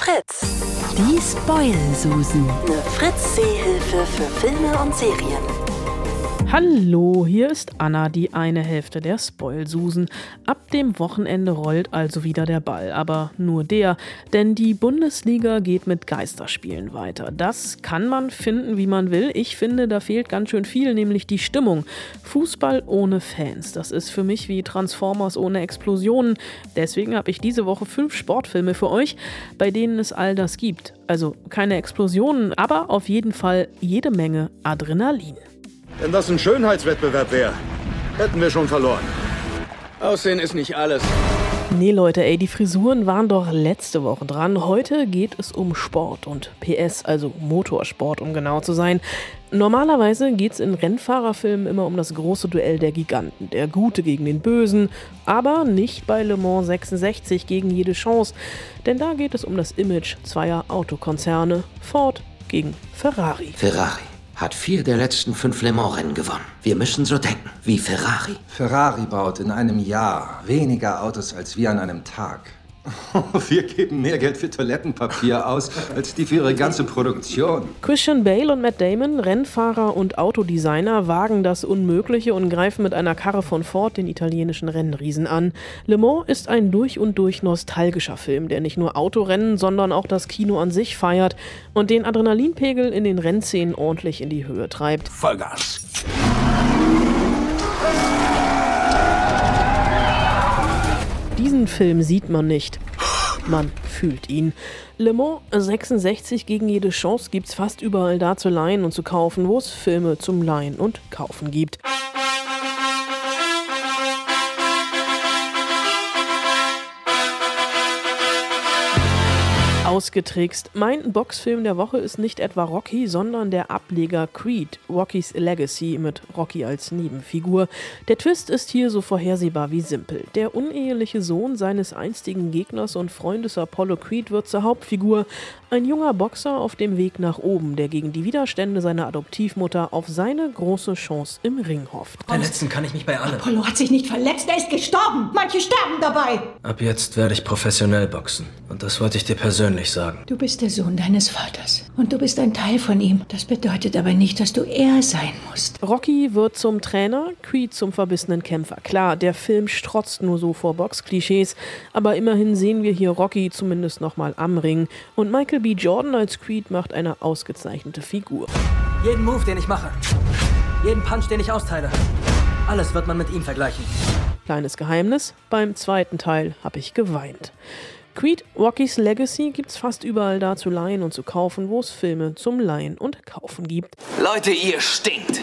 Fritz. Die Spoil-Susen. Eine Fritz-Seehilfe für Filme und Serien. Hallo, hier ist Anna, die eine Hälfte der Spoilsusen. Ab dem Wochenende rollt also wieder der Ball, aber nur der, denn die Bundesliga geht mit Geisterspielen weiter. Das kann man finden, wie man will. Ich finde, da fehlt ganz schön viel, nämlich die Stimmung. Fußball ohne Fans, das ist für mich wie Transformers ohne Explosionen. Deswegen habe ich diese Woche fünf Sportfilme für euch, bei denen es all das gibt. Also keine Explosionen, aber auf jeden Fall jede Menge Adrenalin. Wenn das ein Schönheitswettbewerb wäre, hätten wir schon verloren. Aussehen ist nicht alles. Nee, Leute, ey, die Frisuren waren doch letzte Woche dran. Heute geht es um Sport und PS, also Motorsport, um genau zu sein. Normalerweise geht es in Rennfahrerfilmen immer um das große Duell der Giganten, der Gute gegen den Bösen, aber nicht bei Le Mans 66 gegen jede Chance, denn da geht es um das Image zweier Autokonzerne, Ford gegen Ferrari. Ferrari hat vier der letzten fünf Le Mans-Rennen gewonnen. Wir müssen so denken wie Ferrari. Ferrari baut in einem Jahr weniger Autos als wir an einem Tag. Wir geben mehr Geld für Toilettenpapier aus, als die für ihre ganze Produktion. Christian Bale und Matt Damon, Rennfahrer und Autodesigner, wagen das Unmögliche und greifen mit einer Karre von Ford den italienischen Rennriesen an. Le Mans ist ein durch und durch nostalgischer Film, der nicht nur Autorennen, sondern auch das Kino an sich feiert und den Adrenalinpegel in den Rennszenen ordentlich in die Höhe treibt. Vollgas. Film sieht man nicht. Man fühlt ihn. Le Mans 66 gegen jede Chance gibt's fast überall da zu leihen und zu kaufen, wo es Filme zum Leihen und Kaufen gibt. Ausgetrickst. Mein Boxfilm der Woche ist nicht etwa Rocky, sondern der Ableger Creed, Rocky's Legacy mit Rocky als Nebenfigur. Der Twist ist hier so vorhersehbar wie simpel. Der uneheliche Sohn seines einstigen Gegners und Freundes Apollo Creed wird zur Hauptfigur. Ein junger Boxer auf dem Weg nach oben, der gegen die Widerstände seiner Adoptivmutter auf seine große Chance im Ring hofft. Verletzen kann ich mich bei allem. Apollo hat sich nicht verletzt, er ist gestorben. Manche sterben dabei. Ab jetzt werde ich professionell boxen. Und das wollte ich dir persönlich sagen. Du bist der Sohn deines Vaters. Und du bist ein Teil von ihm. Das bedeutet aber nicht, dass du er sein musst. Rocky wird zum Trainer, Creed zum verbissenen Kämpfer. Klar, der Film strotzt nur so vor Boxklischees, aber immerhin sehen wir hier Rocky zumindest nochmal am Ring. Und Michael B. Jordan als Creed macht eine ausgezeichnete Figur. Jeden Move, den ich mache. Jeden Punch, den ich austeile. Alles wird man mit ihm vergleichen. Kleines Geheimnis, beim zweiten Teil habe ich geweint. Creed Rocky's Legacy gibt's fast überall da zu leihen und zu kaufen, wo es Filme zum Leihen und Kaufen gibt. Leute, ihr stinkt.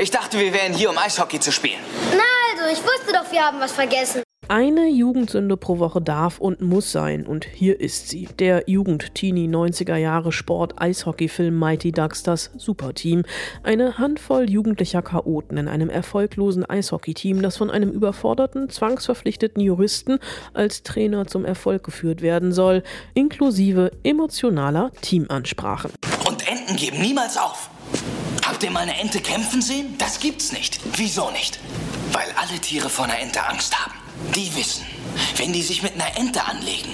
Ich dachte, wir wären hier, um Eishockey zu spielen. Na also, ich wusste doch, wir haben was vergessen. Eine Jugendsünde pro Woche darf und muss sein und hier ist sie. Der Jugend-Teenie 90er Jahre Sport-Eishockey-Film Mighty Ducks das Superteam. Eine Handvoll jugendlicher Chaoten in einem erfolglosen Eishockey-Team, das von einem überforderten, zwangsverpflichteten Juristen als Trainer zum Erfolg geführt werden soll, inklusive emotionaler Teamansprachen. Und Enten geben niemals auf. Habt ihr mal eine Ente kämpfen sehen? Das gibt's nicht. Wieso nicht? Weil alle Tiere vor einer Ente Angst haben. Die wissen, wenn die sich mit einer Ente anlegen,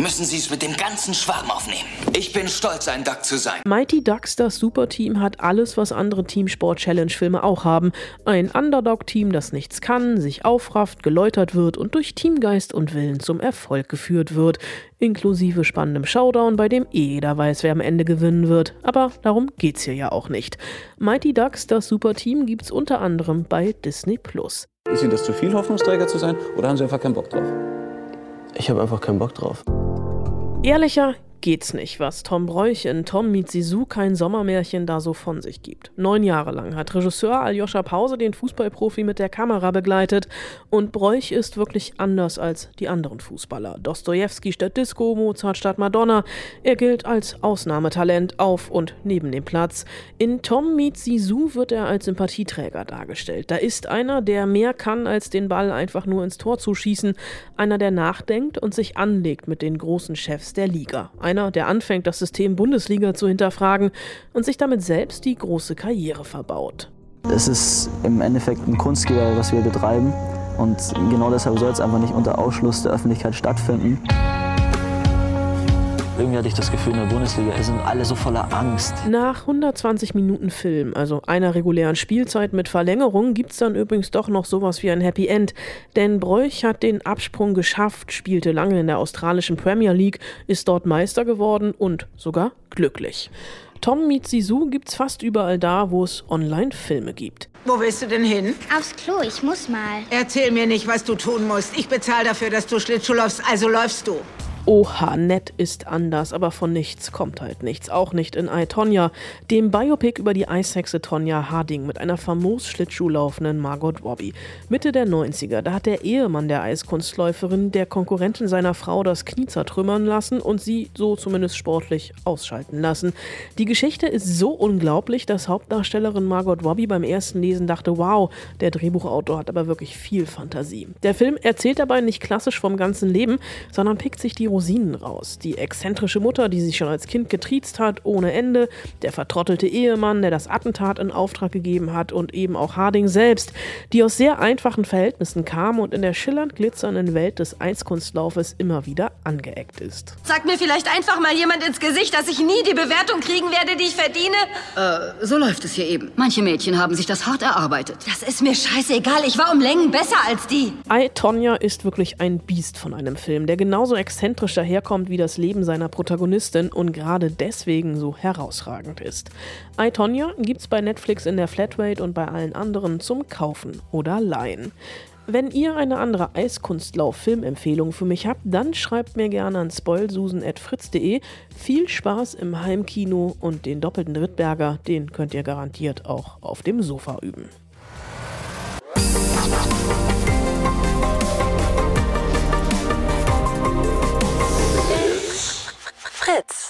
müssen sie es mit dem ganzen Schwarm aufnehmen. Ich bin stolz, ein Duck zu sein. Mighty Ducks, das Superteam, hat alles, was andere Teamsport-Challenge-Filme auch haben. Ein Underdog-Team, das nichts kann, sich aufrafft, geläutert wird und durch Teamgeist und Willen zum Erfolg geführt wird. Inklusive spannendem Showdown, bei dem eh jeder weiß, wer am Ende gewinnen wird. Aber darum geht's hier ja auch nicht. Mighty Ducks, das Superteam, gibt's unter anderem bei Disney Plus. Ist Ihnen das zu viel, Hoffnungsträger zu sein, oder haben Sie einfach keinen Bock drauf? Ich habe einfach keinen Bock drauf. Ehrlicher geht's nicht, was Tom Bräuch in Tom meets Sisu kein Sommermärchen da so von sich gibt. Neun Jahre lang hat Regisseur Aljoscha Pause den Fußballprofi mit der Kamera begleitet und Bräuch ist wirklich anders als die anderen Fußballer. Dostoevsky statt Disco, Mozart statt Madonna. Er gilt als Ausnahmetalent auf und neben dem Platz. In Tom meets Sisu wird er als Sympathieträger dargestellt. Da ist einer, der mehr kann, als den Ball einfach nur ins Tor zu schießen. Einer, der nachdenkt und sich anlegt mit den großen Chefs der Liga. Einer, der anfängt, das System Bundesliga zu hinterfragen und sich damit selbst die große Karriere verbaut. Es ist im Endeffekt ein Kunstgewerbe, was wir betreiben. Und genau deshalb soll es einfach nicht unter Ausschluss der Öffentlichkeit stattfinden. Irgendwie hatte ich das Gefühl, in der Bundesliga sind alle so voller Angst. Nach 120 Minuten Film, also einer regulären Spielzeit mit Verlängerung, gibt es dann übrigens doch noch sowas wie ein Happy End. Denn Bräuch hat den Absprung geschafft, spielte lange in der australischen Premier League, ist dort Meister geworden und sogar glücklich. Tom meets Sisu gibt's fast überall da, wo es Online-Filme gibt. Wo willst du denn hin? Aufs Klo, ich muss mal. Erzähl mir nicht, was du tun musst. Ich bezahle dafür, dass du Schlittschuh läufst, also läufst du. Oha, nett ist anders, aber von nichts kommt halt nichts. Auch nicht in I, Tonya, dem Biopic über die Eishexe Tonja Harding mit einer famos Schlittschuh laufenden Margot Robbie. Mitte der 90er, da hat der Ehemann der Eiskunstläuferin der Konkurrentin seiner Frau das Knie zertrümmern lassen und sie, so zumindest sportlich, ausschalten lassen. Die Geschichte ist so unglaublich, dass Hauptdarstellerin Margot Robbie beim ersten Lesen dachte, wow, der Drehbuchautor hat aber wirklich viel Fantasie. Der Film erzählt dabei nicht klassisch vom ganzen Leben, sondern pickt sich die Rosinen raus. Die exzentrische Mutter, die sich schon als Kind getriezt hat, ohne Ende, der vertrottelte Ehemann, der das Attentat in Auftrag gegeben hat und eben auch Harding selbst, die aus sehr einfachen Verhältnissen kam und in der schillernd glitzernden Welt des Eiskunstlaufes immer wieder angeeckt ist. Sag mir vielleicht einfach mal jemand ins Gesicht, dass ich nie die Bewertung kriegen werde, die ich verdiene? Äh, so läuft es hier eben. Manche Mädchen haben sich das hart erarbeitet. Das ist mir scheißegal. Ich war um Längen besser als die. I, Tonya ist wirklich ein Biest von einem Film, der genauso exzentrisch symetrisch daherkommt wie das Leben seiner Protagonistin und gerade deswegen so herausragend ist. I, Tonya gibt's bei Netflix in der Flatrate und bei allen anderen zum Kaufen oder Leihen. Wenn ihr eine andere Eiskunstlauf-Filmempfehlung für mich habt, dann schreibt mir gerne an spoilsusen.fritz.de. Viel Spaß im Heimkino und den doppelten Drittberger, den könnt ihr garantiert auch auf dem Sofa üben. Fritz.